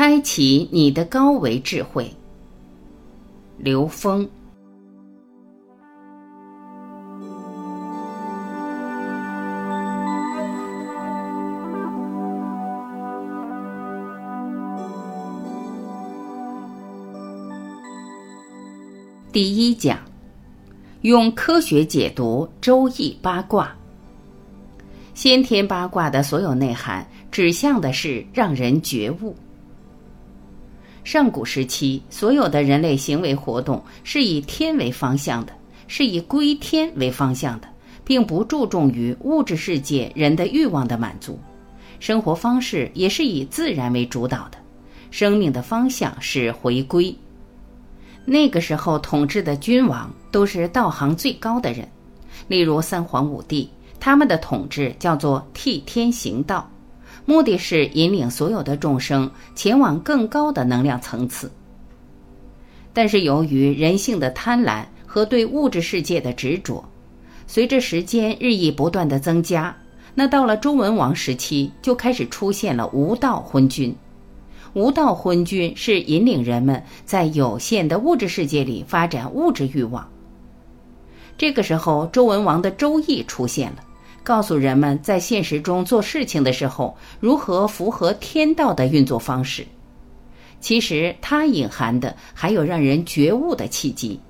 开启你的高维智慧。刘峰。第一讲，用科学解读《周易》八卦。先天八卦的所有内涵，指向的是让人觉悟。上古时期，所有的人类行为活动是以天为方向的，是以归天为方向的，并不注重于物质世界人的欲望的满足。生活方式也是以自然为主导的，生命的方向是回归。那个时候统治的君王都是道行最高的人，例如三皇五帝，他们的统治叫做替天行道，目的是引领所有的众生前往更高的能量层次。但是由于人性的贪婪和对物质世界的执着，随着时间日益不断的增加，那到了周文王时期就开始出现了无道昏君。无道昏君是引领人们在有限的物质世界里发展物质欲望。这个时候，周文王的《周易》出现了，告诉人们在现实中做事情的时候如何符合天道的运作方式。其实，它隐含的还有让人觉悟的契机。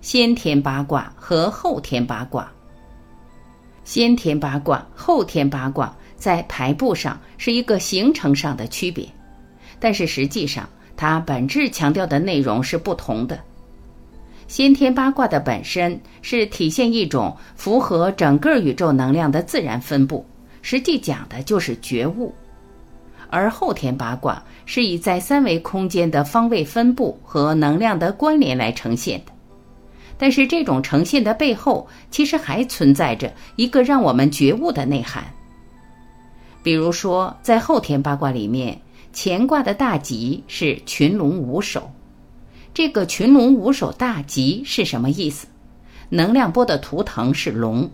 先天八卦和后天八卦，先天八卦、后天八卦。在排布上是一个形成上的区别，但是实际上它本质强调的内容是不同的。先天八卦的本身是体现一种符合整个宇宙能量的自然分布，实际讲的就是觉悟；而后天八卦是以在三维空间的方位分布和能量的关联来呈现的。但是这种呈现的背后，其实还存在着一个让我们觉悟的内涵。比如说，在后天八卦里面，乾卦的大吉是群龙无首。这个群龙无首大吉是什么意思？能量波的图腾是龙。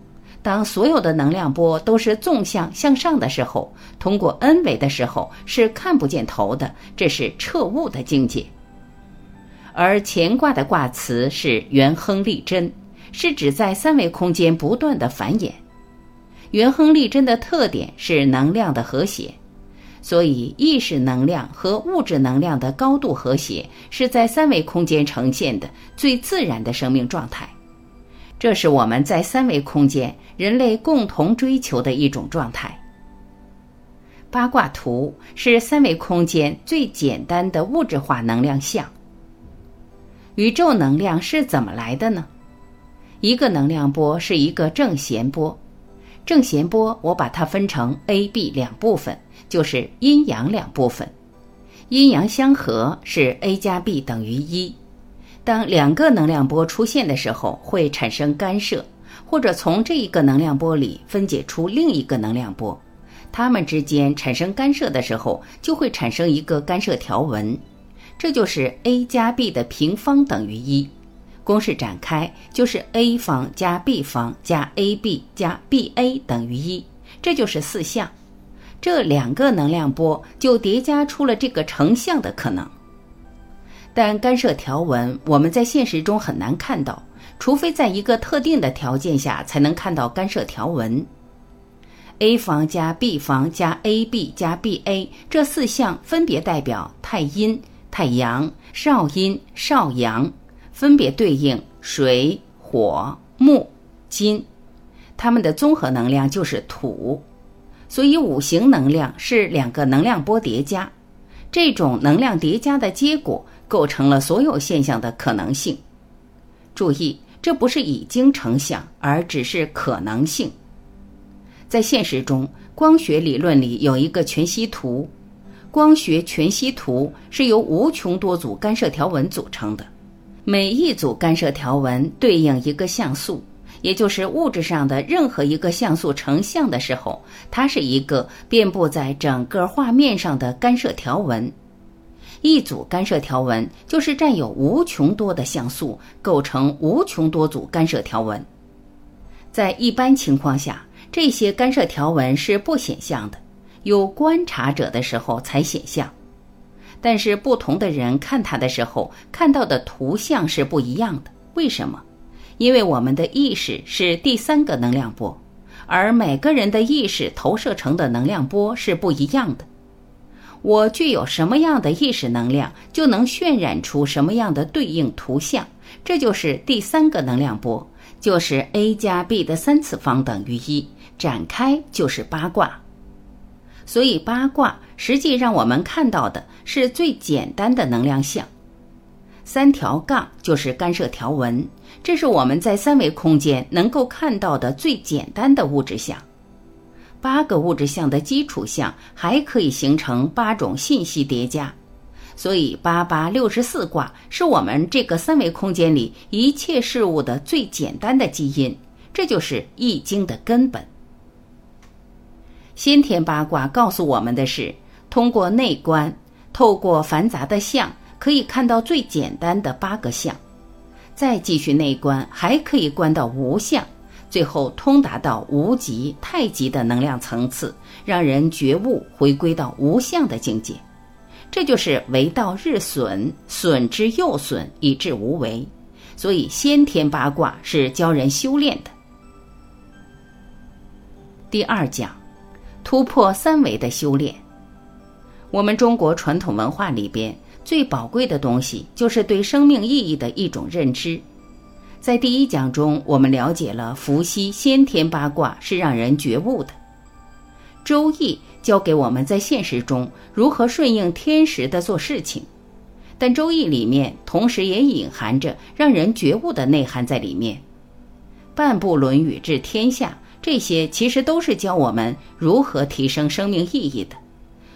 当所有的能量波都是纵向向上的时候，通过 n 维的时候是看不见头的，这是彻悟的境界。而乾卦的卦辞是元亨利贞，是指在三维空间不断的繁衍。元亨利贞的特点是能量的和谐，所以意识能量和物质能量的高度和谐是在三维空间呈现的最自然的生命状态。这是我们在三维空间人类共同追求的一种状态。八卦图是三维空间最简单的物质化能量像。宇宙能量是怎么来的呢？一个能量波是一个正弦波。正弦波，我把它分成 A、B 两部分，就是阴阳两部分。阴阳相合是 A 加 B 等于一。当两个能量波出现的时候，会产生干涉，或者从这一个能量波里分解出另一个能量波。它们之间产生干涉的时候，就会产生一个干涉条纹，这就是 A 加 B 的平方等于一。公式展开就是 a 方加 b 方加 ab 加 ba 等于一，这就是四项。这两个能量波就叠加出了这个成像的可能。但干涉条纹我们在现实中很难看到，除非在一个特定的条件下才能看到干涉条纹。a 方加 b 方加 ab 加 ba 这四项分别代表太阴、太阳、少阴、少阳。分别对应水、火、木、金，它们的综合能量就是土，所以五行能量是两个能量波叠加，这种能量叠加的结果构成了所有现象的可能性。注意，这不是已经成像，而只是可能性。在现实中，光学理论里有一个全息图，光学全息图是由无穷多组干涉条纹组成的。每一组干涉条纹对应一个像素，也就是物质上的任何一个像素成像的时候，它是一个遍布在整个画面上的干涉条纹。一组干涉条纹就是占有无穷多的像素，构成无穷多组干涉条纹。在一般情况下，这些干涉条纹是不显像的，有观察者的时候才显像。但是不同的人看它的时候，看到的图像是不一样的。为什么？因为我们的意识是第三个能量波，而每个人的意识投射成的能量波是不一样的。我具有什么样的意识能量，就能渲染出什么样的对应图像。这就是第三个能量波，就是 a 加 b 的三次方等于一。展开就是八卦。所以八卦实际让我们看到的是最简单的能量像。三条杠就是干涉条纹，这是我们在三维空间能够看到的最简单的物质像。八个物质像的基础像还可以形成八种信息叠加，所以八八六十四卦是我们这个三维空间里一切事物的最简单的基因，这就是易经的根本。先天八卦告诉我们的是，通过内观，透过繁杂的相，可以看到最简单的八个相；再继续内观，还可以观到无相，最后通达到无极、太极的能量层次，让人觉悟，回归到无相的境界。这就是为道日损，损之又损，以至无为。所以，先天八卦是教人修炼的。第二讲。突破三维的修炼，我们中国传统文化里边最宝贵的东西，就是对生命意义的一种认知。在第一讲中，我们了解了伏羲先天八卦是让人觉悟的，《周易》教给我们在现实中如何顺应天时的做事情，但《周易》里面同时也隐含着让人觉悟的内涵在里面。半部《论语》治天下。这些其实都是教我们如何提升生命意义的，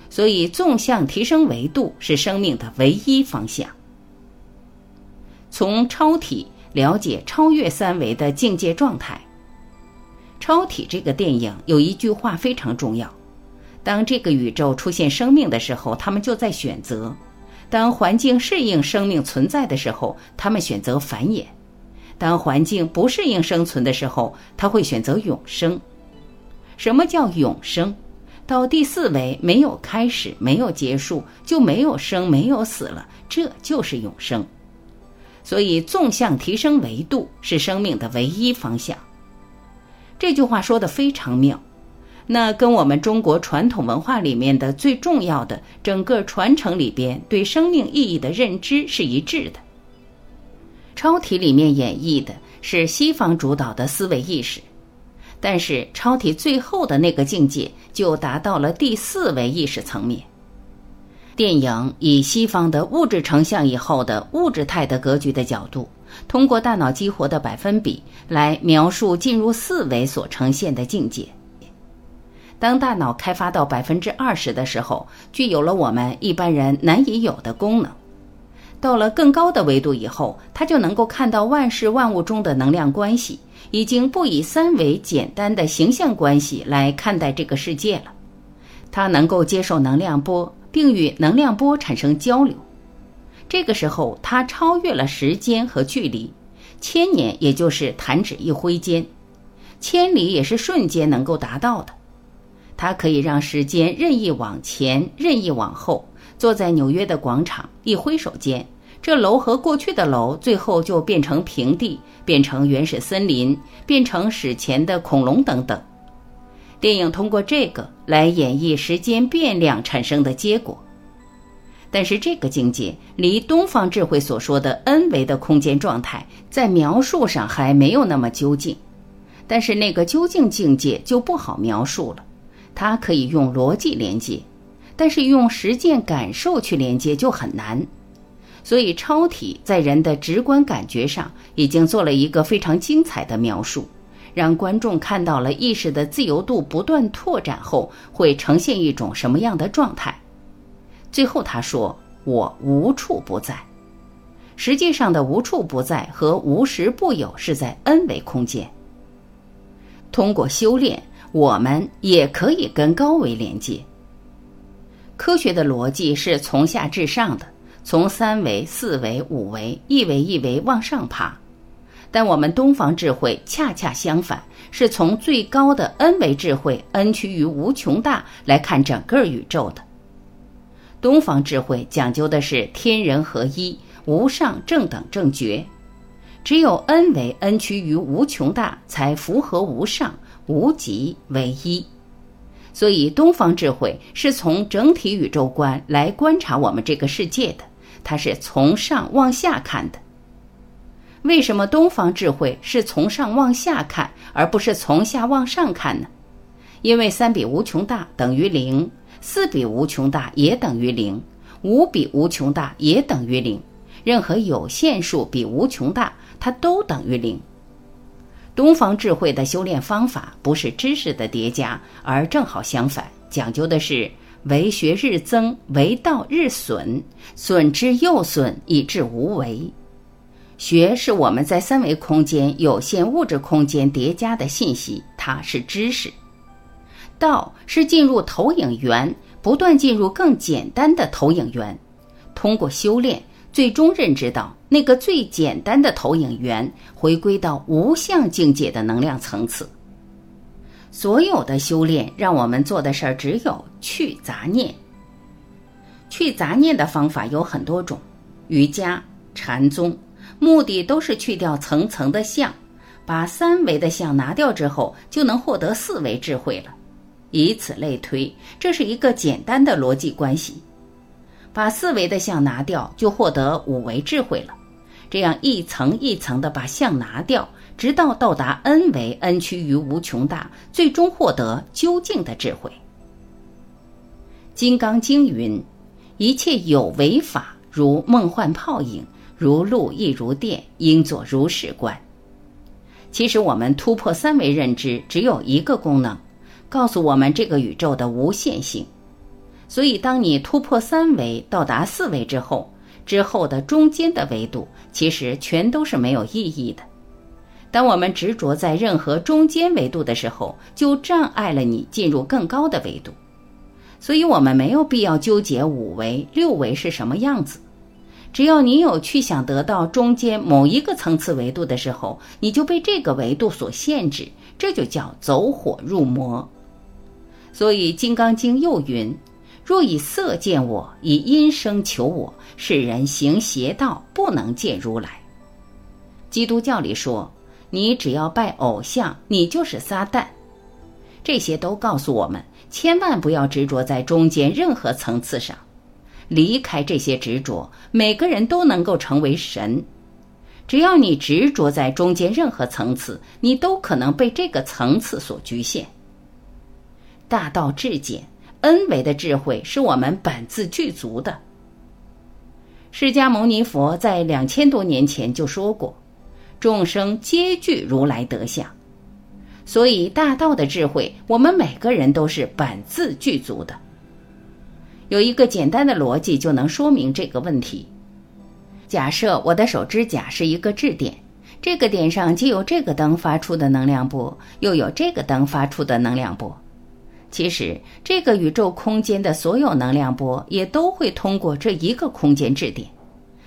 所以纵向提升维度是生命的唯一方向。从超体了解超越三维的境界状态。超体这个电影有一句话非常重要：当这个宇宙出现生命的时候，他们就在选择；当环境适应生命存在的时候，他们选择繁衍。当环境不适应生存的时候，他会选择永生。什么叫永生？到第四维没有开始，没有结束，就没有生，没有死了，这就是永生。所以，纵向提升维度是生命的唯一方向。这句话说的非常妙，那跟我们中国传统文化里面的最重要的整个传承里边对生命意义的认知是一致的。超体里面演绎的是西方主导的思维意识，但是超体最后的那个境界就达到了第四维意识层面。电影以西方的物质成像以后的物质态的格局的角度，通过大脑激活的百分比来描述进入四维所呈现的境界。当大脑开发到百分之二十的时候，具有了我们一般人难以有的功能。到了更高的维度以后，他就能够看到万事万物中的能量关系，已经不以三维简单的形象关系来看待这个世界了。他能够接受能量波，并与能量波产生交流。这个时候，他超越了时间和距离，千年也就是弹指一挥间，千里也是瞬间能够达到的。它可以让时间任意往前，任意往后。坐在纽约的广场，一挥手间，这楼和过去的楼最后就变成平地，变成原始森林，变成史前的恐龙等等。电影通过这个来演绎时间变量产生的结果。但是这个境界离东方智慧所说的 n 维的空间状态，在描述上还没有那么究竟。但是那个究竟境界就不好描述了，它可以用逻辑连接。但是用实践感受去连接就很难，所以超体在人的直观感觉上已经做了一个非常精彩的描述，让观众看到了意识的自由度不断拓展后会呈现一种什么样的状态。最后他说：“我无处不在。”实际上的无处不在和无时不有是在 n 维空间。通过修炼，我们也可以跟高维连接。科学的逻辑是从下至上的，从三维、四维、五维一维一维往上爬。但我们东方智慧恰恰相反，是从最高的 n 维智慧 n 趋于无穷大来看整个宇宙的。东方智慧讲究的是天人合一、无上正等正觉，只有 n 维 n 趋于无穷大，才符合无上无极为一。所以，东方智慧是从整体宇宙观来观察我们这个世界的，它是从上往下看的。为什么东方智慧是从上往下看，而不是从下往上看呢？因为三比无穷大等于零，四比无穷大也等于零，五比无穷大也等于零，任何有限数比无穷大，它都等于零。东方智慧的修炼方法不是知识的叠加，而正好相反，讲究的是为学日增，为道日损，损之又损，以至无为。学是我们在三维空间、有限物质空间叠加的信息，它是知识；道是进入投影源，不断进入更简单的投影源，通过修炼。最终认知到那个最简单的投影源，回归到无相境界的能量层次。所有的修炼，让我们做的事儿只有去杂念。去杂念的方法有很多种，瑜伽、禅宗，目的都是去掉层层的相，把三维的相拿掉之后，就能获得四维智慧了。以此类推，这是一个简单的逻辑关系。把四维的相拿掉，就获得五维智慧了。这样一层一层的把相拿掉，直到到达 n 维 n 趋于无穷大，最终获得究竟的智慧。《金刚经》云：“一切有为法，如梦幻泡影，如露亦如电，应作如是观。”其实我们突破三维认知，只有一个功能，告诉我们这个宇宙的无限性。所以，当你突破三维到达四维之后，之后的中间的维度其实全都是没有意义的。当我们执着在任何中间维度的时候，就障碍了你进入更高的维度。所以，我们没有必要纠结五维、六维是什么样子。只要你有去想得到中间某一个层次维度的时候，你就被这个维度所限制，这就叫走火入魔。所以，《金刚经》又云。若以色见我，以音声求我，世人行邪道，不能见如来。基督教里说，你只要拜偶像，你就是撒旦。这些都告诉我们，千万不要执着在中间任何层次上，离开这些执着，每个人都能够成为神。只要你执着在中间任何层次，你都可能被这个层次所局限。大道至简。恩为的智慧是我们本自具足的。释迦牟尼佛在两千多年前就说过：“众生皆具如来德相。”所以大道的智慧，我们每个人都是本自具足的。有一个简单的逻辑就能说明这个问题：假设我的手指甲是一个质点，这个点上既有这个灯发出的能量波，又有这个灯发出的能量波。其实，这个宇宙空间的所有能量波也都会通过这一个空间质点，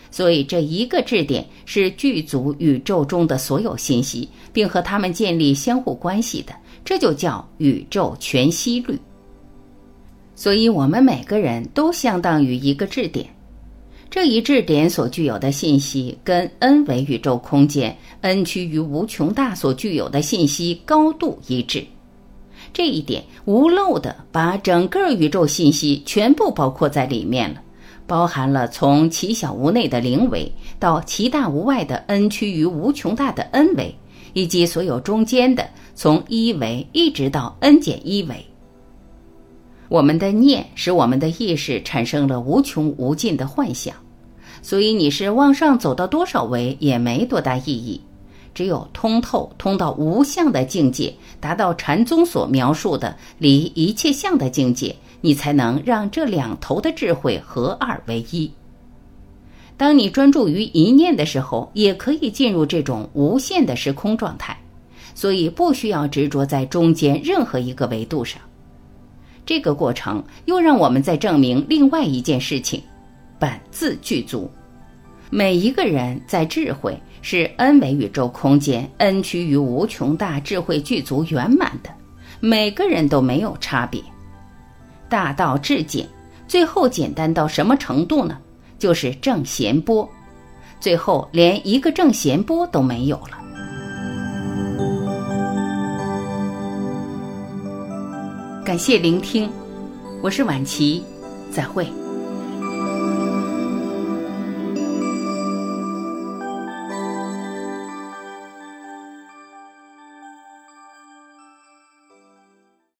所以这一个质点是具足宇宙中的所有信息，并和它们建立相互关系的，这就叫宇宙全息律。所以，我们每个人都相当于一个质点，这一质点所具有的信息跟 n 维宇宙空间 n 趋于无穷大所具有的信息高度一致。这一点无漏的把整个宇宙信息全部包括在里面了，包含了从其小无内的零维到其大无外的 n 趋于无穷大的 n 维，以及所有中间的从一维一直到 n 减一维。我们的念使我们的意识产生了无穷无尽的幻想，所以你是往上走到多少维也没多大意义。只有通透通到无相的境界，达到禅宗所描述的离一切相的境界，你才能让这两头的智慧合二为一。当你专注于一念的时候，也可以进入这种无限的时空状态，所以不需要执着在中间任何一个维度上。这个过程又让我们在证明另外一件事情：本自具足。每一个人在智慧。是 n 维宇宙空间，n 趋于无穷大智慧具足圆满的，每个人都没有差别。大道至简，最后简单到什么程度呢？就是正弦波，最后连一个正弦波都没有了。感谢聆听，我是晚琪，再会。